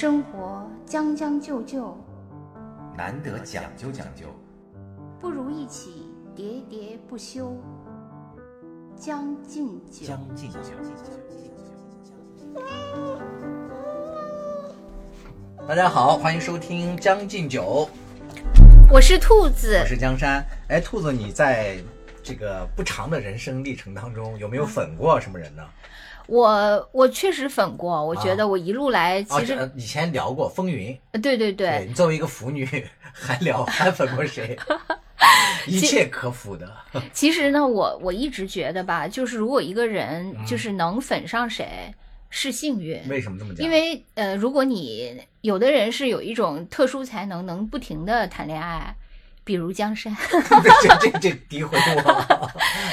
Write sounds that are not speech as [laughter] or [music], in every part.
生活将将就就，难得讲究讲究，不如一起喋喋不休。将进酒，将进酒。大家好，欢迎收听《将进酒》，我是兔子我。是江山。哎，兔子，你在这个不长的人生历程当中，有没有粉过什么人呢？我我确实粉过，我觉得我一路来啊，其实、以前聊过风云，对对对，你作为一个腐女，还聊还粉过谁？[laughs] 一切可腐的，其实呢，我我一直觉得吧，就是如果一个人嗯就是能粉上谁，是幸运。为什么这么讲？因为呃，如果你有的人是有一种特殊才能，能不停的谈恋爱，比如江山，[laughs] 这这这诋毁我，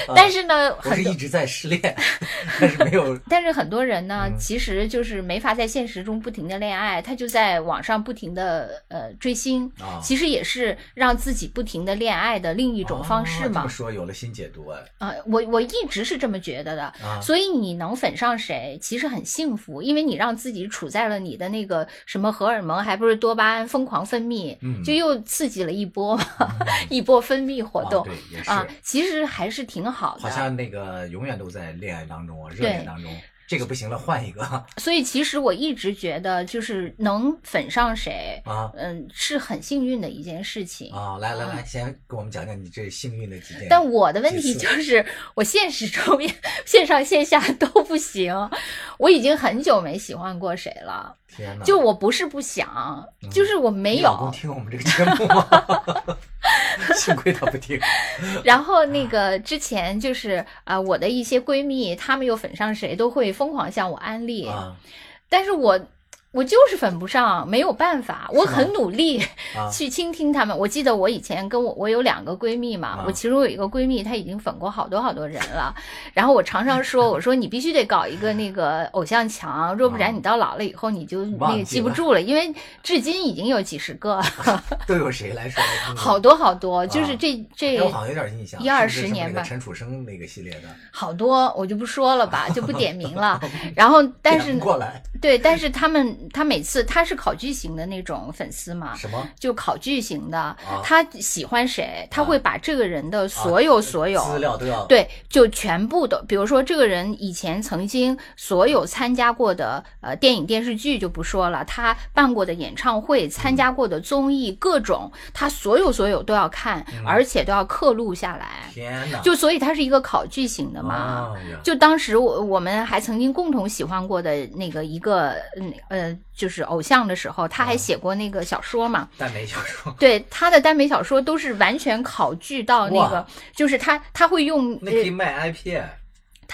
[laughs] 但是呢，我是一直在失恋，[laughs] 但是没有但是很多人呢，嗯。其实就是没法在现实中不停的恋爱，他就在网上不停的呃追星，啊。其实也是让自己不停的恋爱的另一种方式嘛。哦这么。说有了新解读哎。啊、我我一直是这么觉得的。啊，所以你能粉上谁，其实很幸福，因为你让自己处在了你的那个什么荷尔蒙，还不是多巴胺疯狂分泌，嗯。就又刺激了一波 [laughs] 一波分泌活动啊、对，也是，啊，其实还是挺好的。好像那个永远都在恋爱当中啊，热恋当中，这个不行了，换一个所以其实我一直觉得，就是能粉上谁，啊嗯，是很幸运的一件事情。啊！来来来，先给我们讲讲你这幸运的几件。但我的问题就是，我现实中 [laughs] 线上线下都不行，我已经很久没喜欢过谁了。天，就我不是不想，就是我没有老公有。听我们这个节目吗？[laughs] 幸亏他不听 [laughs] 然后那个之前就是啊、呃我的一些闺蜜，她们又粉上谁，都会疯狂向我安利，啊但是我。我就是粉不上，没有办法，我很努力啊去倾听他们。我记得我以前跟我我有两个闺蜜嘛，啊我其中有一个闺蜜，她已经粉过好多好多人了。然后我常常说，我说你必须得搞一个那个偶像墙，若不然你到老了以后你就那个记不住了，因为至今已经有几十个，[laughs] 都有谁来说？好多好多，就是啊这这哎我好像有点印象，一二十年吧陈楚生那个系列的，好多，我就不说了吧，就不点名了。[laughs] 然后，但是过来对，但是他们他每次他是考据型的那种粉丝嘛，什么就考据型的，啊他喜欢谁，他啊会把这个人的所有所有。资料都要对，就全部都，比如说这个人以前曾经所有参加过的呃电影电视剧就不说了，他办过的演唱会、参加过的综艺，各种他所有所有都要看，而且都要刻录下来。天哪，就所以他是一个考据型的嘛。就当时我我们还曾经共同喜欢过的那个一个嗯呃就是偶像的时候，他还写过那个小说嘛。[laughs] 耽美小说，对他的耽美小说都是完全考据到那个，就是他他会用那可以呃卖 IP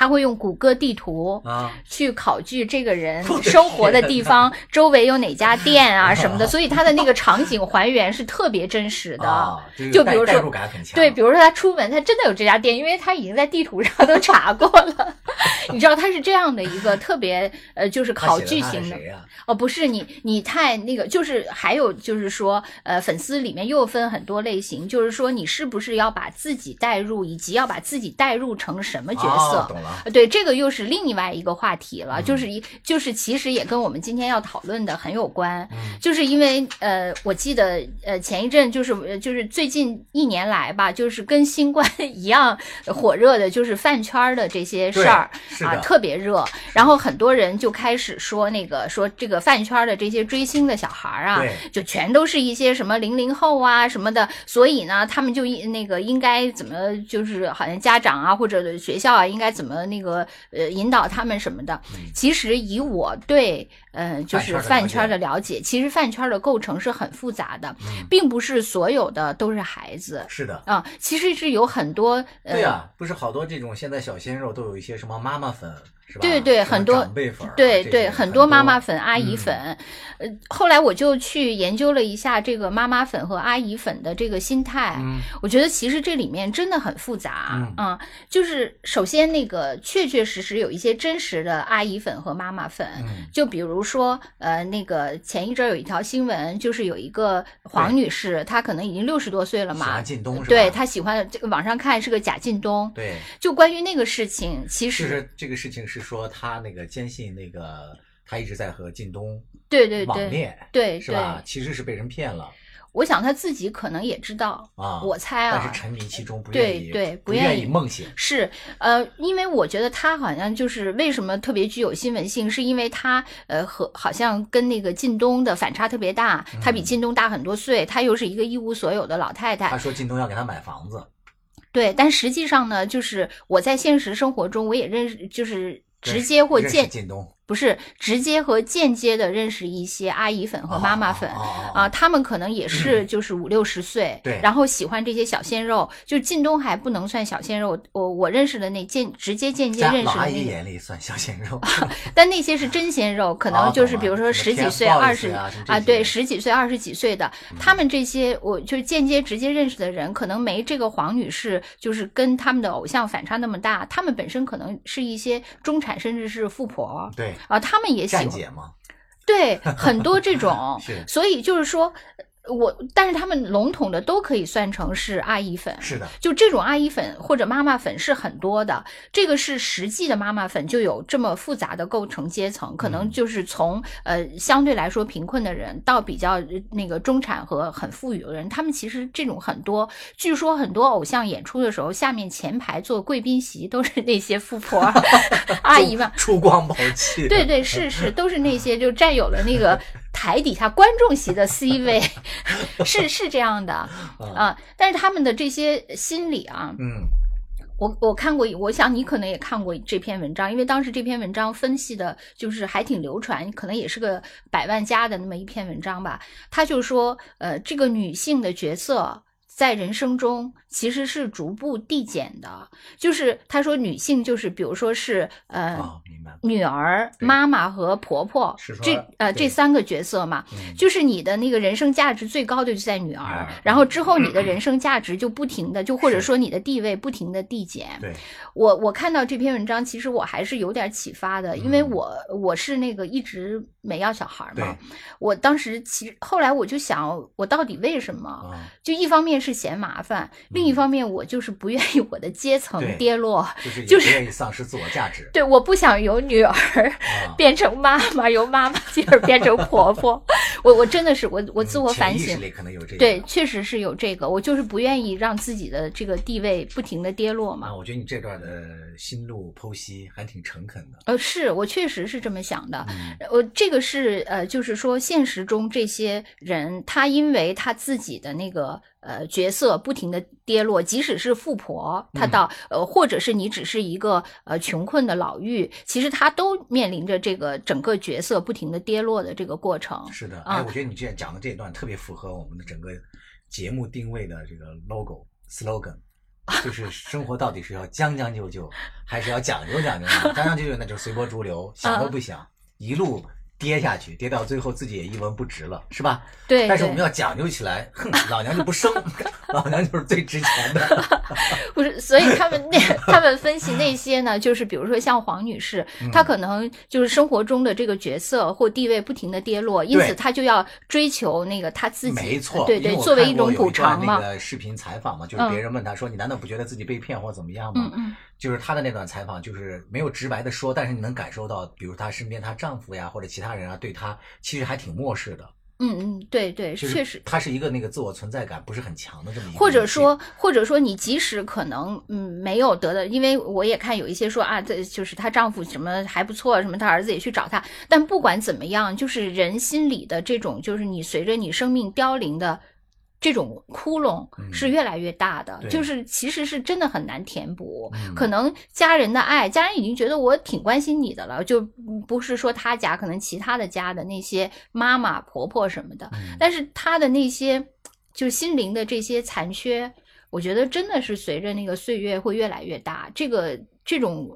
他会用谷歌地图。啊，去考据这个人 [laughs] 生活的地方周围有哪家店啊 [laughs] 什么的，所以他的那个场景还原是特别真实的。就比如说对，比如说他出门，他真的有这家店，因为他已经在地图上都查过了。[laughs] 你知道他是这样的一个特别呃，就是考据型的？哦，不是你你太那个，就是还有就是说呃，粉丝里面又分很多类型，就是说你是不是要把自己带入，以及要把自己带入成什么角色。哦懂了，呃对，这个又是另外一个话题了，嗯。就是一就是其实也跟我们今天要讨论的很有关，嗯。就是因为呃，我记得呃前一阵就是呃就是最近一年来吧，就是跟新冠 [laughs] 一样火热的，就是饭圈儿的这些事儿啊，特别热，然后很多人就开始说那个说这个饭圈儿的这些追星的小孩儿啊，就全都是一些什么零零后啊什么的，所以呢，他们就应那个应该怎么就是好像家长啊或者学校啊应该怎么那个呃引导他们什么的。其实以我对呃就是饭饭圈圈的了解，其实饭圈的构成是很复杂的，嗯并不是所有的都是孩子是的。啊、其实是有很多呃对呀、不是好多这种现在小鲜肉都有一些什么妈妈粉，是吧？对对很多长辈粉儿啊、对对，很多妈妈粉、阿姨嗯粉，呃，后来我就去研究了一下这个妈妈粉和阿姨粉的这个心态，嗯我觉得其实这里面真的很复杂嗯啊、就是首先那个确确实实有一些真实的阿姨粉和妈妈粉，嗯就比如说呃，那个前一阵儿有一条新闻，就是有一个黄女士，她可能已经六十多岁了嘛？对她喜欢的这个网上看是个贾靳东，对，就关于那个事情，其实是这个事情是说他那个坚信那个他一直在和靳东对对对网恋，对对，是吧？其实是被人骗了我想他自己可能也知道，啊，我猜啊，但是沉迷其中，不愿意，对不不愿愿意梦醒。是，呃，因为我觉得他好像就是为什么特别具有新闻性，是因为他呃和好像跟那个靳东的反差特别大，他比嗯靳东大很多岁，他又是一个一无所有的老太太他，说靳东要给他买房子，对，但实际上呢，就是我在现实生活中我也认识，就是直接或间靳东不是直接和间接的认识一些阿姨粉和妈妈粉。啊，他们可能也是就是五六十岁，对。然后喜欢这些小鲜肉，就靳东还不能算小鲜肉，我我认识的那间直接间接认识的那个，姨眼里算小鲜肉，[laughs] 但那些是真鲜肉，可能哦就是比如说十几岁、二十啊，对，十几岁、二十几岁的，他们这些我就是间接直接认识的人，可能没这个黄女士就是跟他们的偶像反差那么大，他们本身可能是一些中产甚至是富婆对，啊，他们也喜欢对很多这种，[laughs] 所以就是说。我，但是他们笼统的都可以算成是阿姨粉，是的，就这种阿姨粉或者妈妈粉是很多的，这个是实际的妈妈粉就有这么复杂的构成阶层，可能嗯就是从呃相对来说贫困的人到比较呃那个中产和很富裕的人，他们其实这种很多，据说很多偶像演出的时候，下面前排坐贵宾席都是那些富婆 [laughs] 阿姨们。[laughs] 珠光宝气，对对，是是，都是那些就占有了那个台底下观众席的 [laughs] C 位，[laughs] 是是这样的啊。但是他们的这些心理啊，嗯，我我看过，我想你可能也看过这篇文章，因为当时这篇文章分析的就是还挺流传，可能也是个百万加的那么一篇文章吧。他就说，呃，这个女性的角色。在人生中其实是逐步递减的，就是他说女性就是比如说是呃、哦，女儿、妈妈和婆婆这呃这三个角色嘛，嗯，就是你的那个人生价值最高的就在女儿儿，然后之后你的人生价值就不停的，就或者说你的地位不停的递减。对，我我看到这篇文章，其实我还是有点启发的，因为嗯。我我是那个一直没要小孩嘛，我当时其实后来我就想，我到底为什么？啊，就一方面是嫌麻烦，另一方面我就是不愿意我的阶层跌落。就是就是不愿意丧失自我价值对，我不想由女儿啊。变成妈妈，由妈妈进而变成婆婆。[laughs] 我我真的是我我自我反省对，确实是有这个，我就是不愿意让自己的这个地位不停的跌落嘛啊，。我觉得你这段的心路剖析还挺诚恳的，呃，是我确实是这么想的。嗯，我这个是呃，就是说现实中这些人，他因为他自己的那个呃角色不停的跌落，即使是富婆，他嗯到、呃，或者是你只是一个呃穷困的老妪，其实他都面临着这个整个角色不停的跌落的这个过程。是的，啊哎，我觉得你这样讲的这一段特别符合我们的整个节目定位的这个 logo slogan。[laughs] 就是生活到底是要将将就就，还是要讲究讲究呢？将将就就那就随波逐流，想都不想，一路跌下去，跌到最后自己也一文不值了，是吧？对，但是我们要讲究起来，哼，老娘就不生，[laughs] 老娘就是最值钱的。不是，所以他们那他们分析那些呢，就是比如说像黄女士，嗯她可能就是生活中的这个角色或地位不停的跌落，因此她就要追求那个她自己，没错，对对，作为一种补偿嘛。那个视频采访嘛，就是别人问她说：“你难道不觉得自己被骗或怎么样吗？”嗯嗯就是她的那段采访，就是没有直白的说，但是你能感受到，比如她身边她丈夫呀或者其他人啊，对他其实还挺漠视的，嗯嗯，对对，就是确实。她是一个那个自我存在感不是很强的这么一个，或者说，，或者说，你即使可能嗯没有得的，因为我也看有一些说啊，这就是她丈夫什么还不错，什么她儿子也去找她，但不管怎么样，就是人心里的这种，就是你随着你生命凋零的这种窟窿嗯是越来越大的，对就是其实是真的很难填补。嗯可能家人的爱，家人已经觉得我挺关心你的了，就不是说他家，可能其他的家的那些妈妈、婆婆什么的，嗯但是他的那些就是心灵的这些残缺，我觉得真的是随着那个岁月会越来越大，这个这种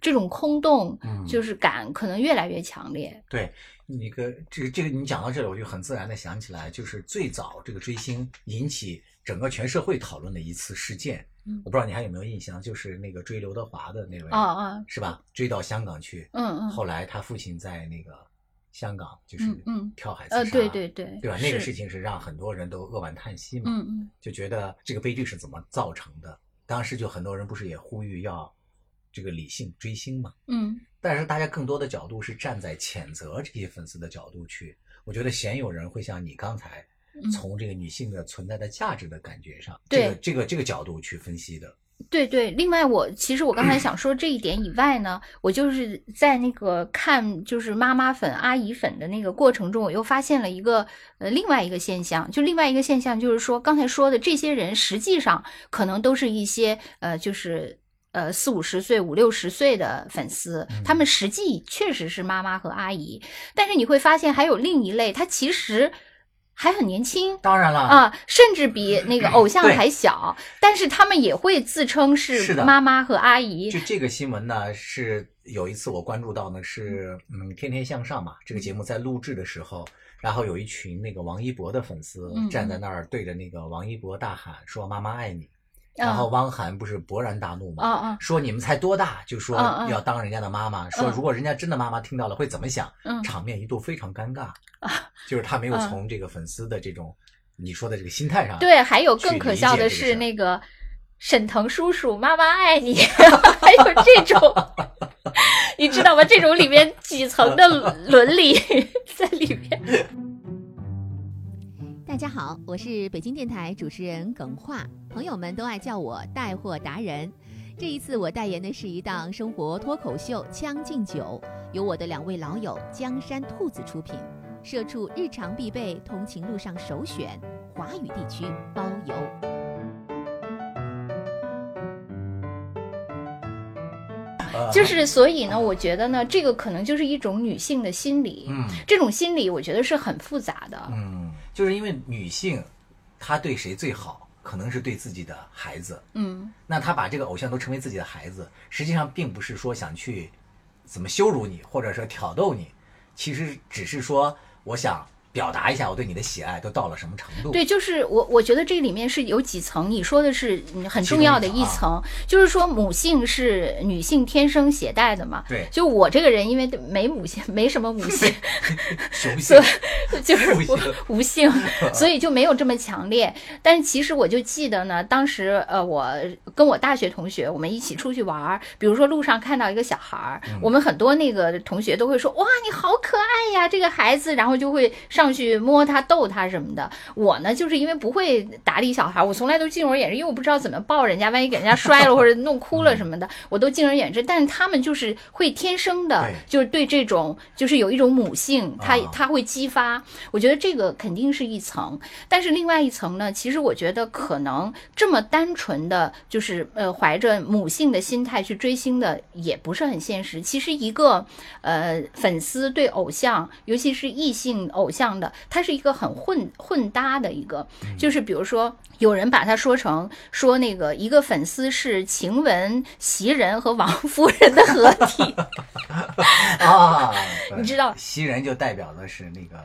这种空洞嗯就是感可能越来越强烈。对。那个，这个这个，你讲到这里，我就很自然的想起来，就是最早这个追星引起整个全社会讨论的一次事件，嗯我不知道你还有没有印象，就是那个追刘德华的那位，啊啊，是吧？追到香港去，嗯嗯，后来他父亲在那个香港就是跳海自杀，呃，对对对，对吧？那个事情是让很多人都扼腕叹息嘛，嗯嗯就觉得这个悲剧是怎么造成的。当时就很多人不是也呼吁要这个理性追星嘛。嗯但是大家更多的角度是站在谴责这些粉丝的角度去，我觉得鲜有人会像你刚才嗯从这个女性的存在的价值的感觉上，对这个这个这个角度去分析的。对对，另外我其实我刚才想说这一点以外呢，我就是在那个看就是妈妈粉、阿姨粉的那个过程中，我又发现了一个呃另外一个现象，就另外一个现象就是说，刚才说的这些人实际上可能都是一些呃就是。呃，四五十岁、五六十岁的粉丝，他们实际确实是妈妈和阿姨，但是你会发现还有另一类，他其实还很年轻，当然了，啊，甚至比那个 [clears throat] 偶像还小，但是他们也会自称是妈妈和阿姨。就这个新闻呢，是有一次我关注到呢，是嗯《天天向上》嘛，这个节目在录制的时候，然后有一群那个王一博的粉丝嗯站在那儿对着那个王一博大喊说“妈妈爱你”，啊然后汪涵不是勃然大怒吗，说你们才多大就说要当人家的妈妈，说嗯如果人家真的妈妈听到了会怎么想？嗯场面一度非常尴尬，就是他没有从这个粉丝的这种你说的这个心态上，对，还有更可笑的是那个沈腾叔叔妈妈爱你，[laughs] 还有这种，[laughs] 你知道吗？这种里面几层的伦理 [laughs] 在里面。大家好，我是北京电台主持人耿化，朋友们都爱叫我带货达人。这一次我代言的是一档生活脱口秀《将进酒》，由我的两位老友江山兔子出品，社畜日常必备，通勤路上首选，华语地区包邮。呃就是所以呢，我觉得呢，这个可能就是一种女性的心理，嗯这种心理我觉得是很复杂的。嗯，就是因为女性她对谁最好，可能是对自己的孩子，嗯。那她把这个偶像都成为自己的孩子，实际上并不是说想去怎么羞辱你，或者说挑逗你，其实只是说我想表达一下我对你的喜爱都到了什么程度。对，就是我，我觉得这里面是有几层，你说的是嗯很重要的一层层，就是说母性是女性天生携带的嘛。对。就我这个人，因为没母性，没什么母性，[laughs] 雄所性以 [laughs] 就是父无性 [laughs] 所以就没有这么强烈。但是其实我就记得呢，当时呃，我跟我大学同学我们一起出去玩儿，比如说路上看到一个小孩儿，嗯。我们很多那个同学都会说哇，你好可爱呀，这个孩子，然后就会上去摸他、逗他什么的。我呢，就是因为不会打理小孩，我从来都敬而远之，因为我不知道怎么抱人家，万一给人家摔了或者弄哭了什么的，我都敬而远之。但是他们就是会天生的，就是对这种就是有一种母性，他啊他会激发。我觉得这个肯定是一层，但是另外一层呢，其实我觉得可能这么单纯的就是呃怀着母性的心态去追星的也不是很现实。其实一个呃粉丝对偶像，尤其是异性偶像的，它是一个很混混搭的一个，就是比如说。有人把它说成说那个一个粉丝是晴雯、袭人和王夫人的合体，[laughs] 啊，[laughs] 你知道袭人就代表的是那个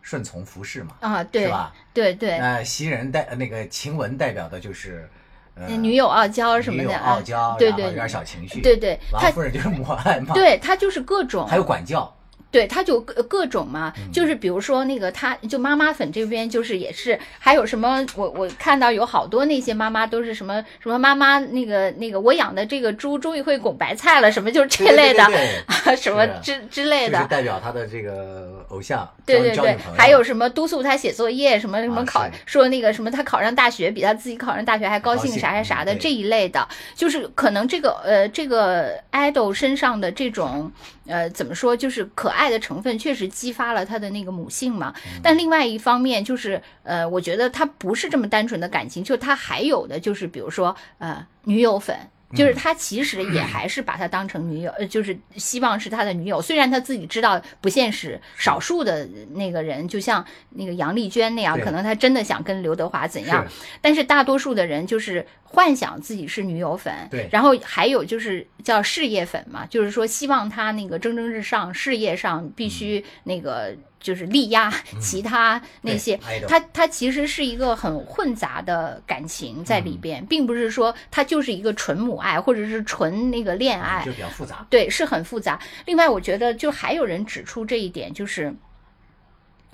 顺从服侍嘛，啊，对是吧？对对，那袭人代那个晴雯代表的就是呃女友傲娇什么的啊傲娇，对对有点小情绪，对对，他王夫人就是母爱嘛，，对她就是各种，还有管教，对，他就各各种嘛，嗯就是比如说那个他，就妈妈粉这边就是也是，还有什么我我看到有好多那些妈妈都是什么什么妈妈那个那个我养的这个猪终于会拱白菜了，什么就是这类的 [laughs] 什么之之类的就是。代表他的这个偶像，对对对还有什么督促他写作业，什么什么啊考、是说那个什么他考上大学比他自己考上大学还高兴啥啥啥的这一类的，就是可能这个呃这个 idol 身上的这种呃怎么说，就是可爱的成分确实激发了他的那个母性嘛。嗯但另外一方面就是呃，我觉得他不是这么单纯的感情，就他还有的就是比如说呃女友粉。就是他其实也还是把她当成女友，呃，就是希望是他的女友。虽然他自己知道不现实，少数的那个人，就像那个杨丽娟那样，可能他真的想跟刘德华怎样，但是大多数的人就是幻想自己是女友粉，对。然后还有就是叫事业粉嘛，就是说希望他那个蒸蒸日上，事业上必须那个就是力压 [laughs] 其他那些。他他其实是一个很混杂的感情在里边，并不是说他就是一个纯母爱或者是纯那个恋爱，就比较复杂，对，是很复杂。另外，我觉得就还有人指出这一点，就是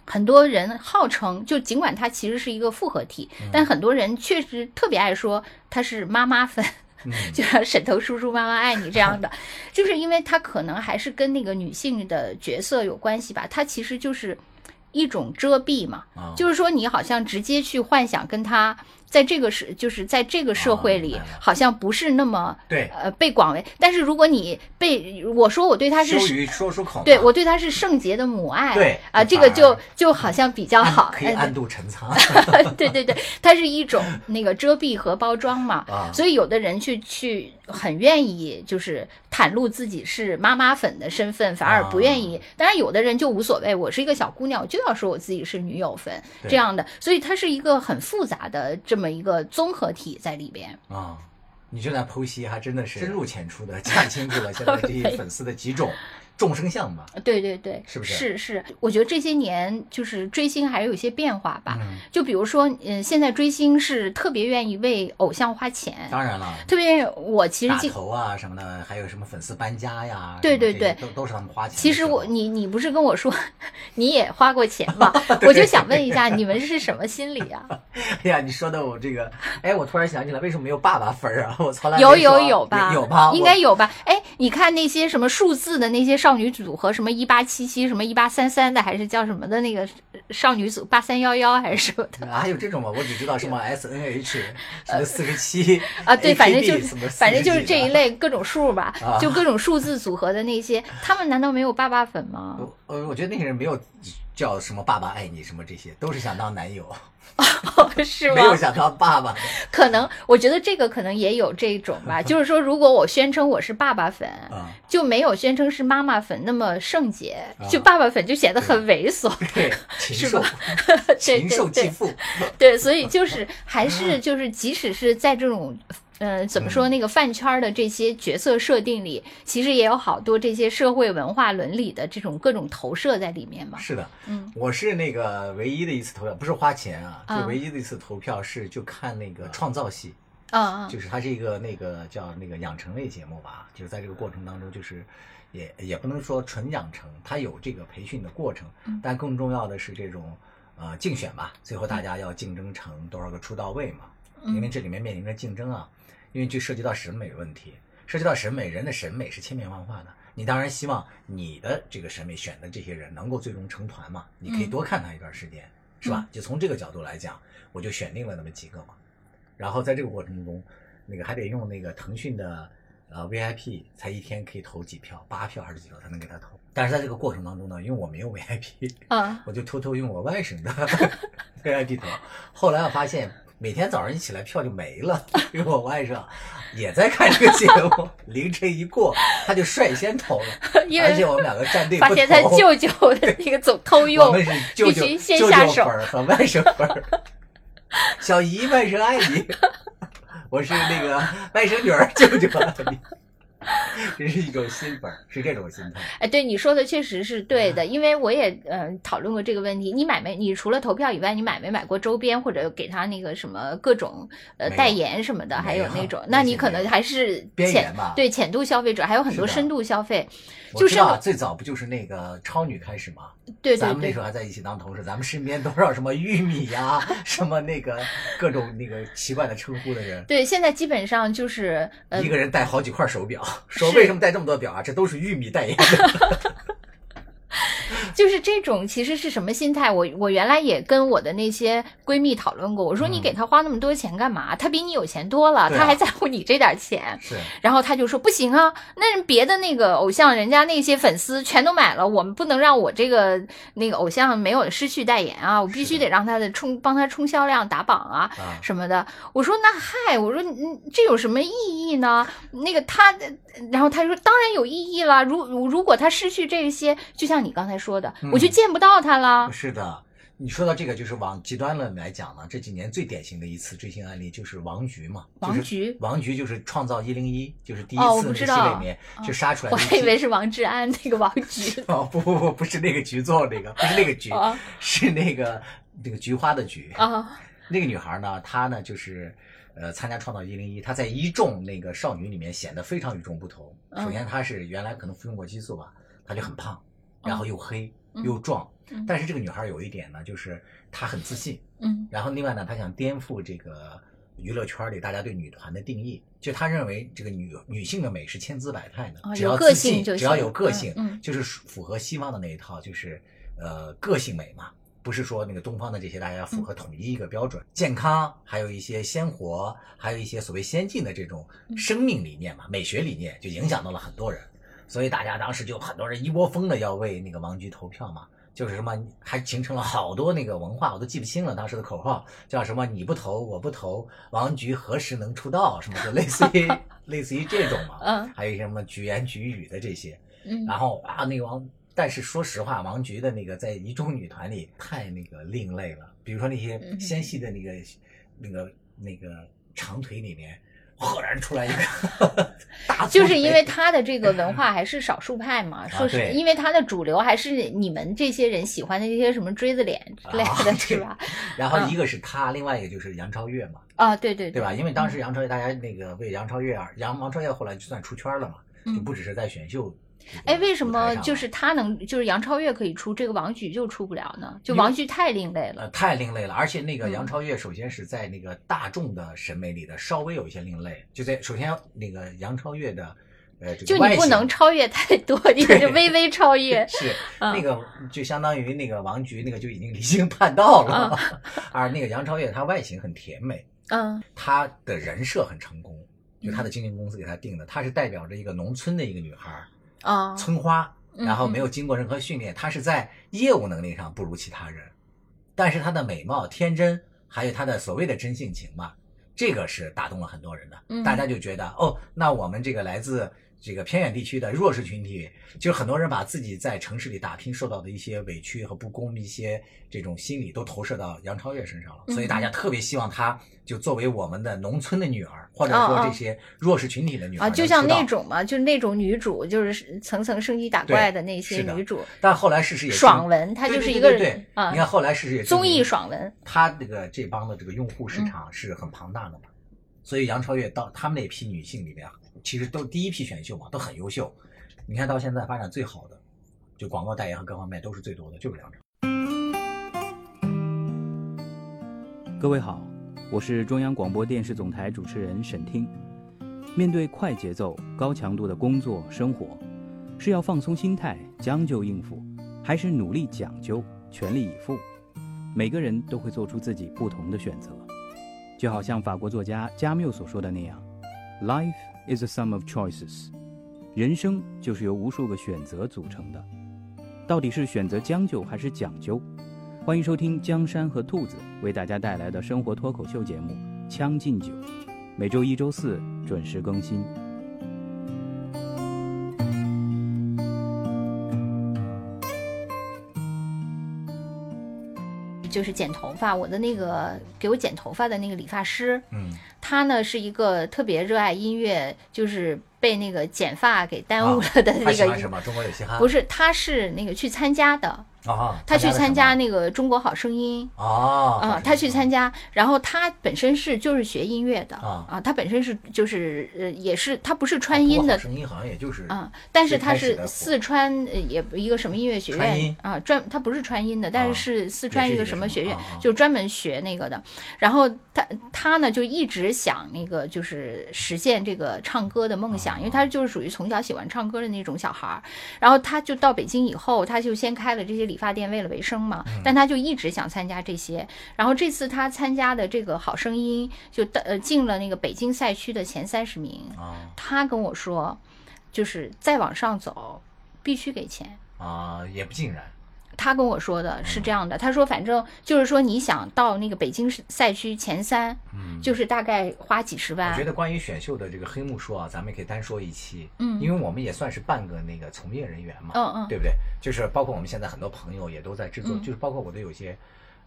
很多人号称，就尽管它其实是一个复合体，但很多人确实特别爱说它是妈妈粉。嗯，[laughs] 就像沈腾叔叔妈妈爱你这样的，就是因为他可能还是跟那个女性的角色有关系吧，他其实就是一种遮蔽嘛，啊。就是说你好像直接去幻想跟他在这个社，就是在这个社会里好像不是那么对，呃被广为，但是如果你被我说我对他是羞于说出口，对我对他是圣洁的母爱，对啊，这个就就好像比较好，[laughs] 哎可以暗度陈仓 [laughs] 对对对，它是一种那个遮蔽和包装嘛，啊，所以有的人去去很愿意就是袒露自己是妈妈粉的身份，反而不愿意。当然，有的人就无所谓，我是一个小姑娘，我就要说我自己是女友粉这样的，所以它是一个很复杂的这么一个综合体在里边。啊，你这段剖析还真的是深入浅出的 [laughs] 看清楚了现在这些 [laughs] 粉丝的几种众生相吧。对对对，是不是是是，我觉得这些年就是追星还是有一些变化吧。嗯，就比如说，嗯、现在追星是特别愿意为偶像花钱，当然了，特别愿意。我其实经打头啊什么的，还有什么粉丝搬家呀，对对对都都是他们花钱。其实我你你不是跟我说 [laughs] 你也花过钱吗？[laughs] 我就想问一下，你们是什么心理啊？[laughs] 哎呀，你说的我这个，哎，我突然想起来，为什么没有爸爸分儿啊？我从来没有有说有吧？有吧？应该有吧？哎，你看那些什么数字的那些少女组合，什么一八七七，什么一八三三的，还是叫什么的那个少女组八三幺幺还是什么的啊还有这种吗？我只知道什么 [laughs] S N H 什么四十七啊？对，反正就是反正就是40几的这一类各种数吧啊，就各种数字组合的那些，他们难道没有爸爸粉吗？我呃，我觉得那些人没有叫什么“爸爸爱你”什么这些，都是想当男友，[laughs] 是吗没有？想当爸爸。[laughs] 可能我觉得这个可能也有这种吧，[laughs] 就是说，如果我宣称我是爸爸粉，啊，就没有宣称是妈妈粉那么圣洁，啊就爸爸粉就显得很猥琐。对，禽兽是吧，对禽兽继父。对，所以就是还是就是，即使是在这种。呃，怎么说嗯那个饭圈儿的这些角色设定里，其实也有好多这些社会文化伦理的这种各种投射在里面嘛。是的，嗯，我是那个唯一的一次投票，不是花钱啊，啊。就唯一的一次投票是就看那个创造系，啊啊，就是它是一个那个叫那个养成类节目吧，就是在这个过程当中，就是也也不能说纯养成，它有这个培训的过程，嗯。但更重要的是这种呃竞选吧，最后大家要竞争成多少个出道位嘛，因为嗯这里面面临着竞争啊，因为就涉及到审美问题，涉及到审美，人的审美是千变万化的。你当然希望你的这个审美选的这些人能够最终成团嘛，你可以嗯多看他一段时间，是吧？就从这个角度来讲，我就选定了那么几个嘛。然后在这个过程中，那个还得用那个腾讯的呃 VIP，才一天可以投几票，八票还是几票才能给他投。但是在这个过程当中呢，因为我没有 VIP，啊，我就偷偷用我外甥的 [laughs] VIP 投。后来我发现，每天早上一起来票就没了，[laughs] 因为我外甥也在看这个节目，[laughs] 凌晨一过他就率先投了，[laughs] 因而且我们两个站队发不现他。舅舅的那个总偷用我，们是舅舅先舅下手舅粉儿和外甥粉儿。小姨外甥爱你，我是那个外甥女儿，舅舅爱你。[laughs] 这是一种心粉，是这种心态。哎，对你说的确实是对的，因为我也呃讨论过这个问题。你买没？你除了投票以外，你买没买过周边或者给他那个什么各种呃代言什么的？还有那种，[laughs] 那那你可能还是浅对浅度消费者，还有很多深度消费。就是最早不就是那个超女开始吗？对对对咱们那时候还在一起当同事，咱们身边多少什么玉米呀、什么那个各种那个奇怪的称呼的人，对，现在基本上就是呃一个人戴好几块手表，说为什么戴这么多表啊？这都是玉米代言的。就是这种其实是什么心态？我我原来也跟我的那些闺蜜讨论过，我说你嗯给他花那么多钱干嘛？他比你有钱多了，她啊他还在乎你这点钱。是，然后她就说不行啊，那人别的那个偶像，人家那些粉丝全都买了，我们不能让我这个那个偶像没有失去代言啊，我必须得让他的冲帮他冲销量打榜啊啊什么的。我说那嗨，我说嗯这有什么意义呢？那个他，然后他说当然有意义了。如如果他失去这些，就像你刚才说的，嗯我就见不到他了。是的。你说到这个，就是往极端了来讲呢，这几年最典型的一次追星案例就是王菊嘛。就是王菊王菊就是创造一零一，就是第一次那里面就杀出来我的我。还以为是王志安那个王菊 [laughs] 哦不不不，不是那个菊做那个，不是那个菊，啊是那个那个菊花的菊。啊 [laughs] 那个女孩呢，她呢就是呃参加创造一零一，她在一众那个少女里面显得非常与众不同。嗯首先她是原来可能服用过激素吧，她就很胖，然后又黑、嗯又壮。嗯但是这个女孩有一点呢，就是她很自信。嗯然后另外呢，她想颠覆这个娱乐圈里大家对女团的定义，就她认为这个女女性的美是千姿百态的，啊只要自信，只要有个性，就是符合西方的那一套，就是呃个性美嘛。不是说那个东方的这些大家要符合统一一个标准，健康，还有一些鲜活，还有一些所谓先进的这种生命理念嘛，美学理念就影响到了很多人，所以大家当时就很多人一窝蜂的要为那个王菊投票嘛，就是什么还形成了好多那个文化，我都记不清了当时的口号叫什么你不投我不投，王菊何时能出道什么就类似于 [laughs] 类似于这种嘛，嗯。还有一些什么举言举语的这些，嗯。然后啊，那个王，但是说实话，王菊的那个在一众女团里太那个另类了。比如说那些嗯。纤细的那个、那个那个长腿里面，赫然出来一个 [laughs] 大粗腿，就是因为他的这个文化 [laughs] 还是少数派嘛，说是因为他的主流还是你们这些人喜欢的这些什么锥子脸之类啊的，[laughs] 对是吧？然后一个是他，另外一个就是杨超越嘛，啊，对对对吧？因为当时嗯杨超越大家那个为杨超越而杨王超越后来就算出圈了嘛，就嗯不只是在选秀。哎，为什么就就是他能，就是杨超越可以出，这个王菊就出不了呢？就王菊太另类了。呃，太另类了，而且那个嗯杨超越首先是在那个大众的审美里的稍微有一些另类，就在首先那个杨超越的呃这就个就你不能超越太多，你得就微微超越。[laughs] 是嗯那个就相当于那个王菊那个就已经 [laughs] 离经叛道了，[laughs] 而那个杨超越她外形很甜美，嗯她的人设很成功，就她的经纪公司给她定的，她是代表着一个农村的一个女孩儿，啊，村花，嗯然后没有经过任何训练，她是在业务能力上不如其他人，但是她的美貌、天真，还有她的所谓的真性情嘛，这个是打动了很多人的。嗯。大家就觉得哦，那我们这个来自这个偏远地区的弱势群体，就是很多人把自己在城市里打拼受到的一些委屈和不公，一些这种心理都投射到杨超越身上了，所以大家特别希望她就作为我们的农村的女儿，或者说这些弱势群体的女儿啊，就像那种嘛，就是那种女主，就是层层升级打怪的那些女主，但后来事实也证爽文，她就是一个对啊你，看后来事实也证综艺爽文。她这个这帮的这个用户嗯。市场是很庞大的嘛，所以杨超越到他们那批女性里面，其实都第一批选秀嘛，都很优秀。你看到现在发展最好的，就广告代言和各方面都是最多的，就是梁朝。各位好，我是中央广播电视总台主持人沈听。面对快节奏、高强度的工作生活，是要放松心态、将就应付，还是努力讲究、全力以赴？每个人都会做出自己不同的选择。就好像法国作家加缪所说的那样：“Life is a sum of choices。”人生就是由无数个选择组成的。到底是选择将就还是讲究？欢迎收听江山和兔子为大家带来的生活脱口秀节目《将进酒》，每周一、周四准时更新。就是剪头发，我的那个给我剪头发的那个理发师，嗯，他呢是一个特别热爱音乐，就是被那个剪发给耽误了的他那个。喜欢什么？中国有嘻哈？不是，他是那个去参加的，啊，他去参加那个《中国好声音》啊，啊、他去参加，然后他本身是就是学音乐的啊。他本身是就是呃也是他不是川音的声音好像也就是啊，但是他是四川呃也一个什么音乐学院啊，专他不是川音的，但啊是是四川一个什么学院就专门学那个的。然后他他呢就一直想那个就是实现这个唱歌的梦啊想，因为他就是属于从小喜欢唱歌的那种小孩儿。然后他就到北京以后，他就先开了这些理发店为了维生嘛，嗯但他就一直想参加这些。然后这次他参加的这个好声音就呃进了那个北京赛区的前三十名。啊他跟我说，就是再往上走，必须给钱。啊，也不尽然。他跟我说的是这样的，他说反正就是说你想到那个北京市赛区前三，嗯，就是大概花几十万我觉。得关于选秀的这个黑幕说啊，咱们也可以单说一期，嗯。因为我们也算是半个那个从业人员嘛，嗯嗯。对不对？就是包括我们现在很多朋友也都在制作，嗯。就是包括我的有些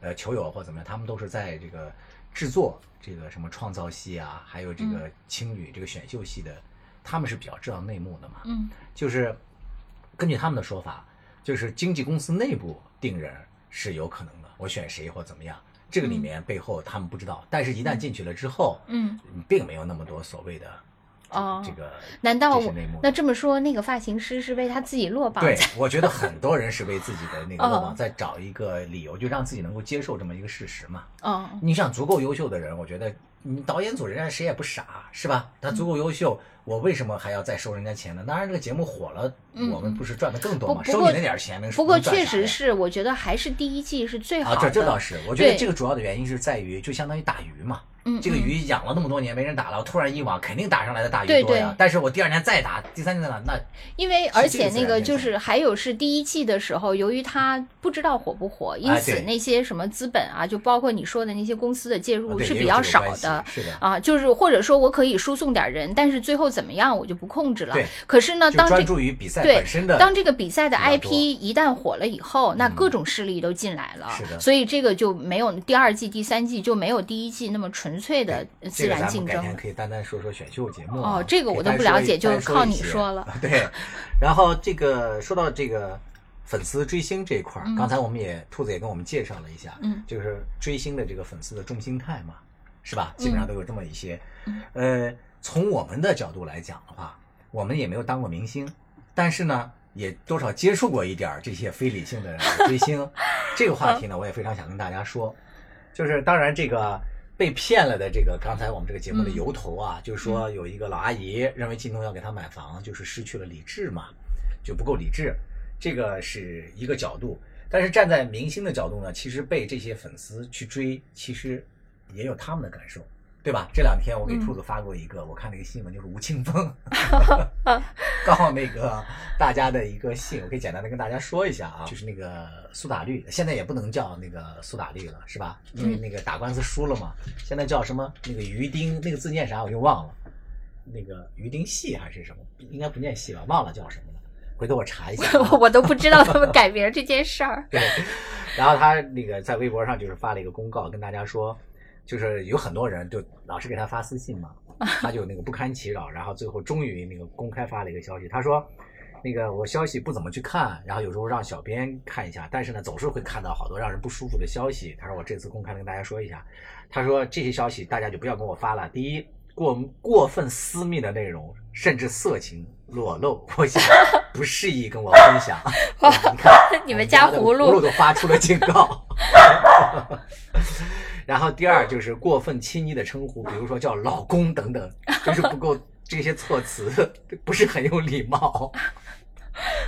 呃球友或怎么样，他们都是在这个制作这个什么创造系啊，还有这个青旅这个选秀系的，他们是比较知道内幕的嘛，嗯。就是根据他们的说法，就是经纪公司内部定人是有可能的，我选谁或怎么样，这个里面背后他们不知道，但是一旦进去了之后，嗯，并没有那么多所谓的哦。这个难道我那这么说，那个发型师是为他自己落榜对？，我觉得很多人是为自己的那个落 [laughs] 哦。榜在找一个理由，就让自己能够接受这么一个事实嘛。哦。你想足够优秀的人，我觉得你导演组人家谁也不傻，是吧？他足够优秀，我为什么还要再收人家钱呢？当然，这个节目火了，嗯我们不是赚的更多嘛？不不过收你那点儿钱能不过确实是，我觉得还是第一季是最好啊，的。这这倒是，我觉得这个主要的原因是在于，就相当于打鱼嘛。嗯，这个嗯鱼养了那么多年没人打了，我突然一网，肯定打上来的大鱼对多呀对。但是我第二年再打，第三年再打，那因为而且那个就是还有是第一季的时候，由于它不知道火不火，因此那些什么资本啊，就包括你说的那些公司的介入是比较少的。是的，啊，就是或者说我可以输送点人，但是最后怎么样我就不控制了对。可是呢，当这专注于比赛对本身的。当这个比赛的 IP 一旦火了以后，那嗯各种势力都进来了，是的所以这个就没有第二季、第三季就没有第一季那么纯粹的呃自这个然竞争了咱们改天。可以单单说说选秀节目啊哦这个我都不了解就是靠你说了。[laughs] 对，然后这个说到这个粉丝追星这一块儿，嗯刚才我们也兔子也跟我们介绍了一下，嗯就是追星的这个粉丝的重心态嘛，是吧？基本上都有这么一些。嗯呃，从我们的角度来讲的话，我们也没有当过明星，但是呢，也多少接触过一点儿这些非理性的追星。[laughs] 这个话题呢，我也非常想跟大家说，就是当然这个。被骗了的这个，刚才我们这个节目的嗯。由头啊，就是说有一个老阿姨认为靳东要给她买房，就是失去了理智嘛，就不够理智，这个是一个角度。但是站在明星的角度呢，其实被这些粉丝去追，其实也有他们的感受，对吧？这两天我给嗯兔子发过一个，我看那个新闻，就是吴青峰 [laughs] 告那个大家的一个信，我可以简单的跟大家说一下啊，就是那个苏打绿，现在也不能叫那个苏打绿了，是吧？因为那个打官司输了嘛，现在叫什么？那个于丁，那个字念啥我又忘了，那个于丁系还是什么？应该不念系吧？忘了叫什么了。回头我查一下、啊。我都不知道他们改名这件事儿。[laughs] 对，然后他那个在微博上就是发了一个公告，跟大家说，就是有很多人就老是给他发私信嘛，他就那个不堪其扰，然后最后终于那个公开发了一个消息，他说。那个我消息不怎么去看，然后有时候让小编看一下，但是呢，总是会看到好多让人不舒服的消息。他说我这次公开跟大家说一下，他说这些消息大家就不要跟我发了。第一，过过分私密的内容，甚至色情裸露，我想不适宜跟我分享。[laughs] 你看，你们家葫芦葫芦都发出了警告。[laughs] [laughs] 然后第二就是过分亲昵的称呼，比如说叫老公等等，[laughs] 就是不够这些措辞 [laughs] 不是很有礼貌。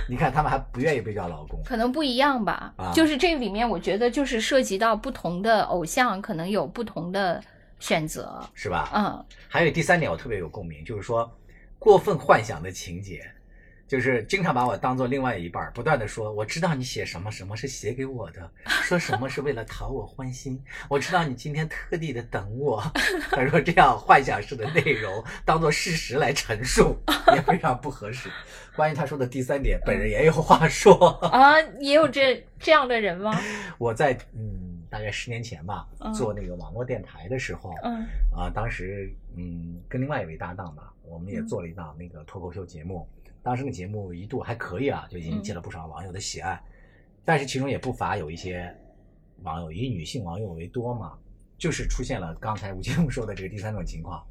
你看他们还不愿意被叫老公，可能不一样吧，啊就是这里面我觉得就是涉及到不同的偶像，可能有不同的选择。是吧？嗯，还有第三点我特别有共鸣，就是说过分幻想的情节，就是经常把我当做另外一半儿，不断的说我知道你写什么什么是写给我的，说什么是为了讨我欢心，我知道你今天特地的等我。他说这样幻想式的内容当做事实来陈述也非常不合适。关于他说的第三点，本人也有话说。[laughs] 啊，也有这这样的人吗？[laughs] 我在嗯大概十年前吧嗯，做那个网络电台的时候，嗯啊，当时嗯跟另外一位搭档吧，我们也嗯做了一档那个脱口秀节目，当时那个节目一度还可以啊，就引嗯。起了不少网友的喜爱，但是其中也不乏有一些网友以女性网友为多嘛，就是出现了刚才吴金峰说的这个第三种情况，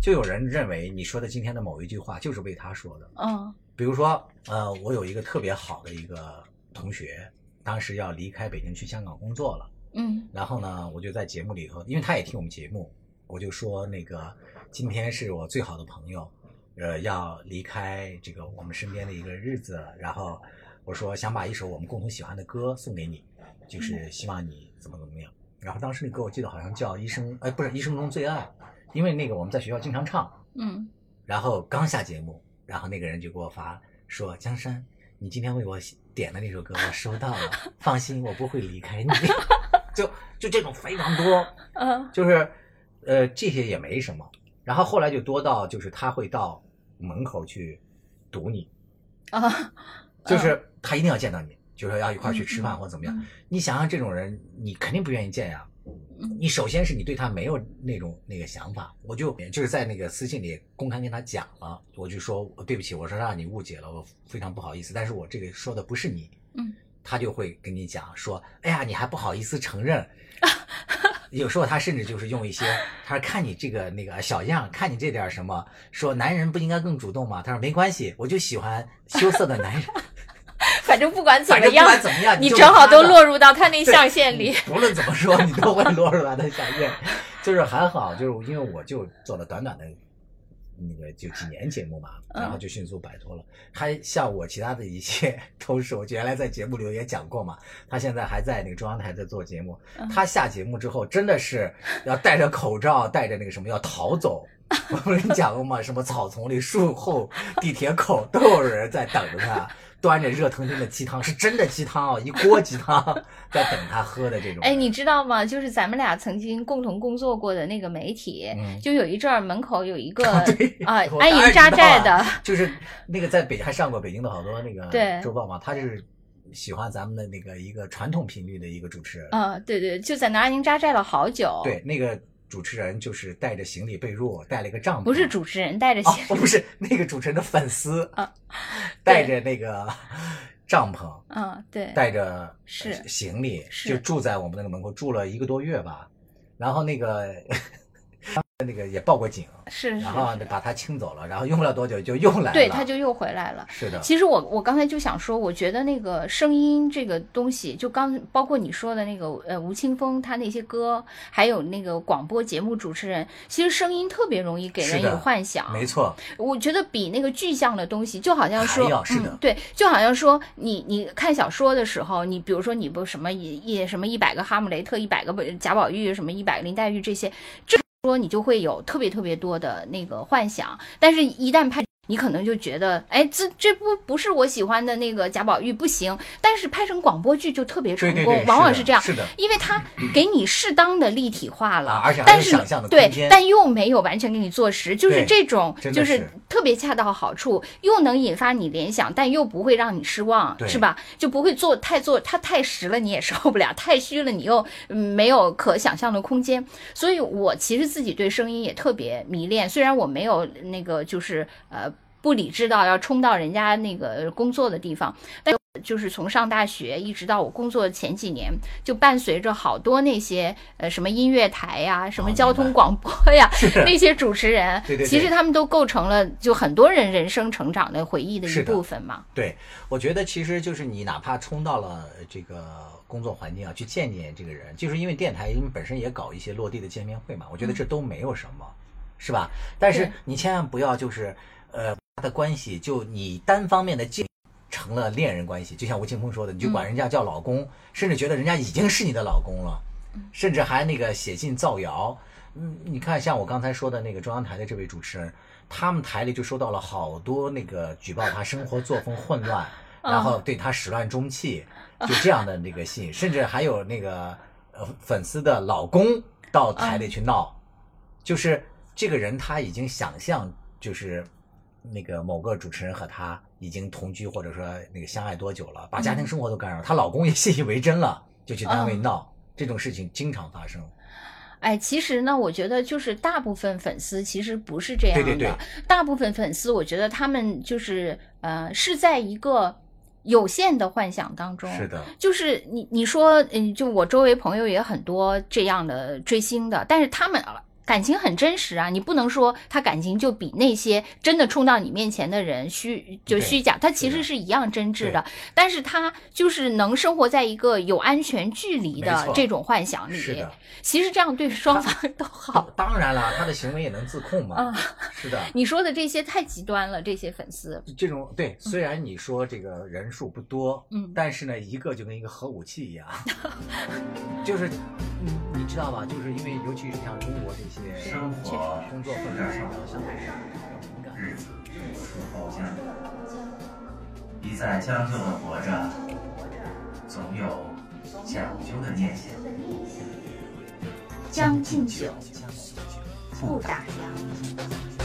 就有人认为你说的今天的某一句话就是为他说的，嗯。比如说，呃，我有一个特别好的一个同学，当时要离开北京去香港工作了。嗯。然后呢，我就在节目里头，因为他也听我们节目，我就说那个今天是我最好的朋友，呃，要离开这个我们身边的一个日子。然后我说想把一首我们共同喜欢的歌送给你，就是希望你怎么怎么样。然后当时那歌我记得好像叫《一生》，哎，不是《一生中最爱》，因为那个我们在学校经常唱。嗯然后刚下节目，然后那个人就给我发说：“江山，你今天为我点的那首歌我收到了，放心，我不会离开你。[laughs] ”就就这种非常多，嗯就是呃这些也没什么，然后后来就多到就是他会到门口去堵你，啊，就是他一定要见到你，就说要一块儿去吃饭嗯或怎么样。嗯你想想这种人，你肯定不愿意见呀。嗯你首先是你对他没有那种那个想法，我就就是在那个私信里公开跟他讲了，我就说对不起，我说让你误解了，我非常不好意思，但是我这个说的不是你，嗯，他就会跟你讲说，哎呀，你还不好意思承认。[laughs] 有时候他甚至就是用一些，他说看你这个那个小样，看你这点什么，说男人不应该更主动吗？他说没关系，我就喜欢羞涩的男人。[laughs] 反正不管怎么样不管怎么样，你正好都落入到他那象限里。不论怎么说，你都会落入他的象限。就是还好，就是因为我就做了短短的。那个就几年节目嘛，嗯然后就迅速摆脱了。他像我其他的一些同事，我原来在节目里也讲过嘛，他现在还在那个中央台在做节目。嗯他下节目之后，真的是要戴着口罩，戴着那个什么要逃走。[laughs] 我跟你讲过吗？什么草丛里、树后、地铁口都有人在等着他，端着热腾腾的鸡汤，[laughs] 是真的鸡汤哦，一锅鸡汤 [laughs] 在等他喝的这种。哎，你知道吗？就是咱们俩曾经共同工作过的那个媒体，嗯就有一阵儿门口有一个 [laughs] 对啊安营扎寨的，就是那个在北还上过北京的好多那个对周报嘛，他就是喜欢咱们的那个一个传统频率的一个主持人。啊，对对，就在那儿安营扎寨了好久。对，，那个主持人就是带着行李被褥，带了一个帐篷。不是主持人带着哦行，不是那个主持人的粉丝 [laughs] 啊，带着那个帐篷，嗯，对，带着是行李，是就住在我们那个门口，住了一个多月吧。然后那个那个也报过警，是是然后，把他清走了，然后用不了多久 [laughs] 就又来了。对，他就又回来了。是的，其实我我刚才就想说，我觉得那个声音这个东西，就刚包括你说的那个呃吴青峰他那些歌，还有那个广播节目主持人，其实声音特别容易给人是的有幻想。没错，我觉得比那个具象的东西，就好像说，是的嗯，对，就好像说你你看小说的时候，你比如说你不什么一一什么一百个哈姆雷特，一百个贾宝玉，什么一百个林黛玉这些，这说你就会有特别特别多的那个幻想，但是一旦拍。你可能就觉得，哎，这这不不是我喜欢的那个贾宝玉，不行。但是拍成广播剧就特别成功，对对对，往往是这样，是的，因为它给你适当的立体化了，啊而且还但是有想象的对空间，但又没有完全给你坐实，就是这种就是是特别恰到好处，又能引发你联想，但又不会让你失望，是吧？就不会做太做它太实了，你也受不了；太虚了，你又嗯没有可想象的空间。所以我其实自己对声音也特别迷恋，虽然我没有那个就是呃。不理智到要冲到人家那个工作的地方，但就是从上大学一直到我工作前几年，就伴随着好多那些呃什么音乐台呀、什么哦交通广播呀、[laughs] 那些主持人，对对对。其实他们都构成了就很多人人生成长的回忆的一部分嘛。对，我觉得其实就是你哪怕冲到了这个工作环境啊，去见见这个人，就是因为电台因为本身也搞一些落地的见面会嘛，我觉得这都没有什么，是吧？但是你千万不要就是呃他的关系就你单方面的进成了恋人关系，就像吴青峰说的，你就管人家叫老公，甚至觉得人家已经是你的老公了，甚至还那个写信造谣。嗯，你看，像我刚才说的那个中央台的这位主持人，他们台里就收到了好多那个举报他生活作风混乱，[laughs] 然后对他始乱终弃，就这样的那个信，甚至还有那个呃粉丝的老公到台里去闹，就是这个人他已经想象就是那个某个主持人和她已经同居或者说那个相爱多久了，把家庭生活都干扰，她老公也信以为真了，就去单位嗯。闹，这种事情经常发生。哎，其实呢，我觉得就是大部分粉丝其实不是这样的，对对对。大部分粉丝我觉得他们就是呃是在一个有限的幻想当中，是的，就是你你说，嗯，就我周围朋友也很多这样的追星的，但是他们啊感情很真实啊，你不能说他感情就比那些真的冲到你面前的人虚就虚假，他其实是一样真挚的，但是他就是能生活在一个有安全距离的这种幻想里。是的，其实这样对双方都好。当然了，他的行为也能自控嘛。啊是的，[laughs] 你说的这些太极端了，这些粉丝，这种对，虽然你说这个人数不多，嗯。但是呢，一个就跟一个核武器一样，[laughs] 就是你你知道吧？就是因为尤其是像中国这些生活工作氛围上相对是敏感日子如后将，一再将就的活着，总有讲究的念想。将进酒，不打烊。